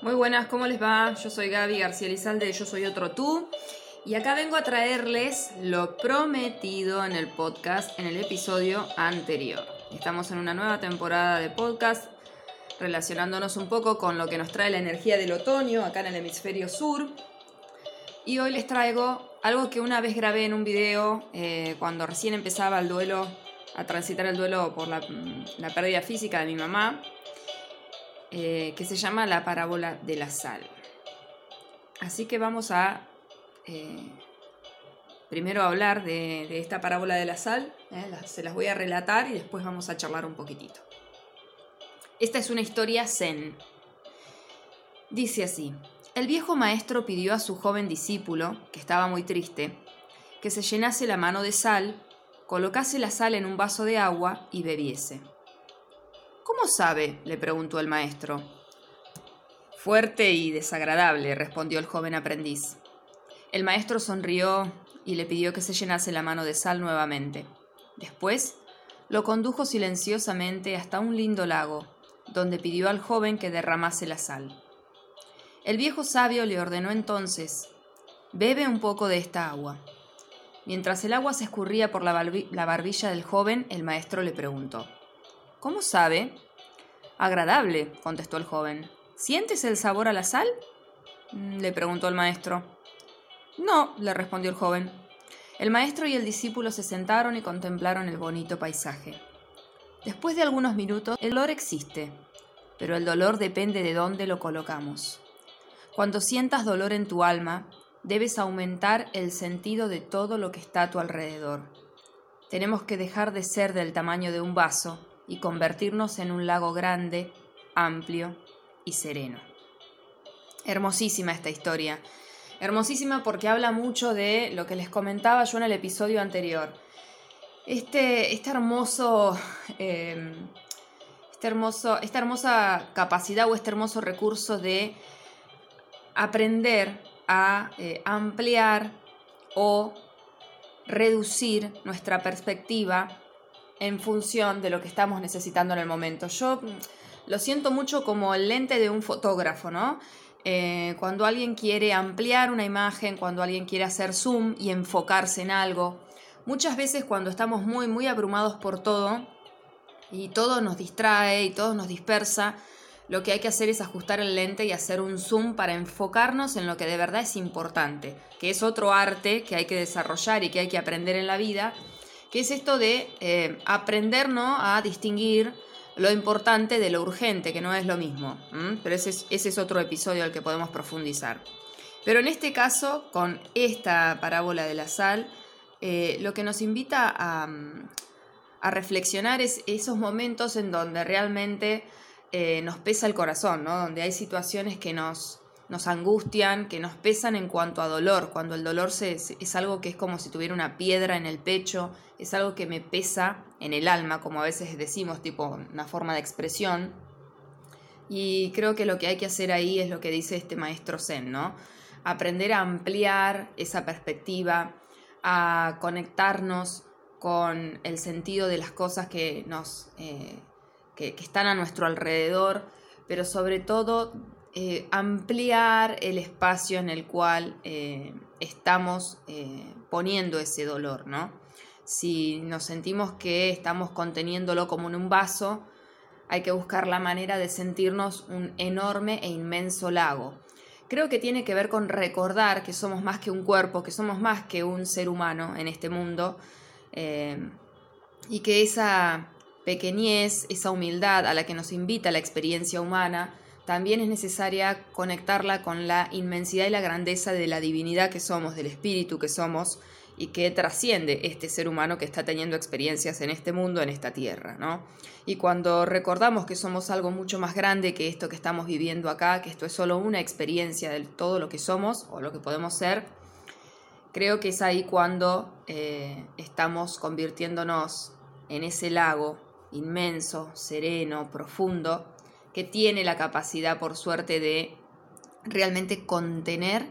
Muy buenas, ¿cómo les va? Yo soy Gaby García Lizalde de Yo Soy Otro Tú. Y acá vengo a traerles lo prometido en el podcast en el episodio anterior. Estamos en una nueva temporada de podcast relacionándonos un poco con lo que nos trae la energía del otoño acá en el hemisferio sur. Y hoy les traigo algo que una vez grabé en un video eh, cuando recién empezaba el duelo, a transitar el duelo por la, la pérdida física de mi mamá. Eh, que se llama La parábola de la sal. Así que vamos a eh, primero hablar de, esta parábola de la sal, eh, se las voy a relatar y después vamos a charlar un poquitito. Esta es una historia zen. Dice así, el viejo maestro pidió a su joven discípulo, que estaba muy triste, que se llenase la mano de sal, colocase la sal en un vaso de agua y bebiese. ¿Cómo sabe? le preguntó el maestro. Fuerte y desagradable, respondió el joven aprendiz. El maestro sonrió y le pidió que se llenase la mano de sal nuevamente. Después lo condujo silenciosamente hasta un lindo lago, donde pidió al joven que derramase la sal. El viejo sabio le ordenó entonces Bebe un poco de esta agua. Mientras el agua se escurría por la, barbilla del joven, el maestro le preguntó ¿Cómo sabe? Agradable, contestó el joven. ¿Sientes el sabor a la sal? Mm, le preguntó el maestro. No, le respondió el joven. El maestro y el discípulo se sentaron y contemplaron el bonito paisaje. Después de algunos minutos, el dolor existe, pero el dolor depende de dónde lo colocamos. Cuando sientas dolor en tu alma, debes aumentar el sentido de todo lo que está a tu alrededor. Tenemos que dejar de ser del tamaño de un vaso y convertirnos en un lago grande, amplio y sereno. Hermosísima esta historia. Hermosísima porque habla mucho de lo que les comentaba yo en el episodio anterior. Este, este hermoso, em, este hermoso, esta hermosa capacidad o este hermoso recurso de aprender a eh, ampliar o reducir nuestra perspectiva en función de lo que estamos necesitando en el momento. Yo lo siento mucho como el lente de un fotógrafo, ¿no? Eh, cuando alguien quiere ampliar una imagen, cuando alguien quiere hacer zoom y enfocarse en algo, muchas veces cuando estamos muy, muy abrumados por todo y todo nos distrae y todo nos dispersa, lo que hay que hacer es ajustar el lente y hacer un zoom para enfocarnos en lo que de verdad es importante, que es otro arte que hay que desarrollar y que hay que aprender en la vida que es esto de eh, aprender a distinguir lo importante de lo urgente, que no es lo mismo. Pero ese es, otro episodio al que podemos profundizar. Pero en este caso, con esta parábola de la sal, eh, lo que nos invita a, reflexionar es esos momentos en donde realmente eh, nos pesa el corazón, donde hay situaciones que nos, nos angustian, que nos pesan en cuanto a dolor, cuando el dolor se, es algo que es como si tuviera una piedra en el pecho, es algo que me pesa en el alma, como a veces decimos, tipo una forma de expresión. Y creo que lo que hay que hacer ahí es lo que dice este maestro Zen, ¿no? Aprender a ampliar esa perspectiva, a conectarnos con el sentido de las cosas que nos eh, que están a nuestro alrededor, pero sobre todo eh, ampliar el espacio en el cual eh, estamos eh, poniendo ese dolor, ¿no? Si nos sentimos que estamos conteniéndolo como en un vaso, hay que buscar la manera de sentirnos un enorme e inmenso lago. Creo que tiene que ver con recordar que somos más que un cuerpo, que somos más que un ser humano en este mundo y que esa pequeñez, esa humildad a la que nos invita la experiencia humana, también es necesaria conectarla con la inmensidad y la grandeza de la divinidad que somos, del espíritu que somos y que trasciende este ser humano que está teniendo experiencias en este mundo, en esta tierra, ¿no? Y cuando recordamos que somos algo mucho más grande que esto que estamos viviendo acá, que esto es solo una experiencia de todo lo que somos o lo que podemos ser, creo que es ahí cuando eh, estamos convirtiéndonos en ese lago inmenso, sereno, profundo, que tiene la capacidad, por suerte, de realmente contener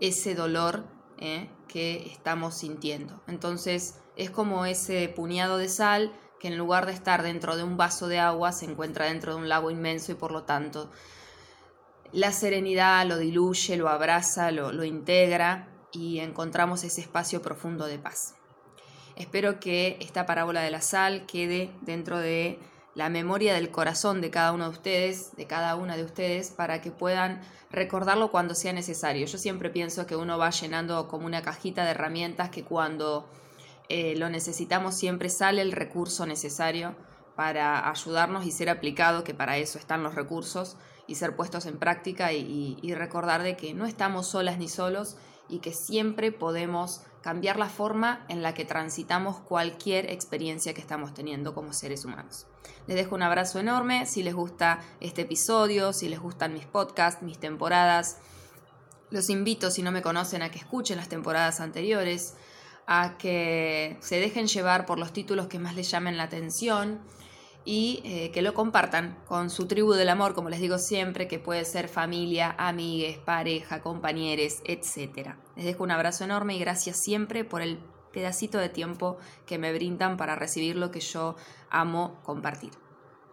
ese dolor ¿eh? que estamos sintiendo. Entonces es como ese puñado de sal que en lugar de estar dentro de un vaso de agua se encuentra dentro de un lago inmenso y por lo tanto la serenidad lo diluye, lo abraza, lo, lo integra y encontramos ese espacio profundo de paz. Espero que esta parábola de la sal quede dentro de la memoria del corazón de cada uno de ustedes, de cada una de ustedes, para que puedan recordarlo cuando sea necesario. Yo siempre pienso que uno va llenando como una cajita de herramientas que cuando eh, lo necesitamos siempre sale el recurso necesario para ayudarnos y ser aplicado, que para eso están los recursos, y ser puestos en práctica y, y recordar de que no estamos solas ni solos y que siempre podemos cambiar la forma en la que transitamos cualquier experiencia que estamos teniendo como seres humanos. Les dejo un abrazo enorme, si les gusta este episodio, si les gustan mis podcasts, mis temporadas, los invito, si no me conocen, a que escuchen las temporadas anteriores, a que se dejen llevar por los títulos que más les llamen la atención y eh, que lo compartan con su tribu del amor, como les digo siempre, que puede ser familia, amigues, pareja, compañeros, etc. Les dejo un abrazo enorme y gracias siempre por el pedacito de tiempo que me brindan para recibir lo que yo amo compartir.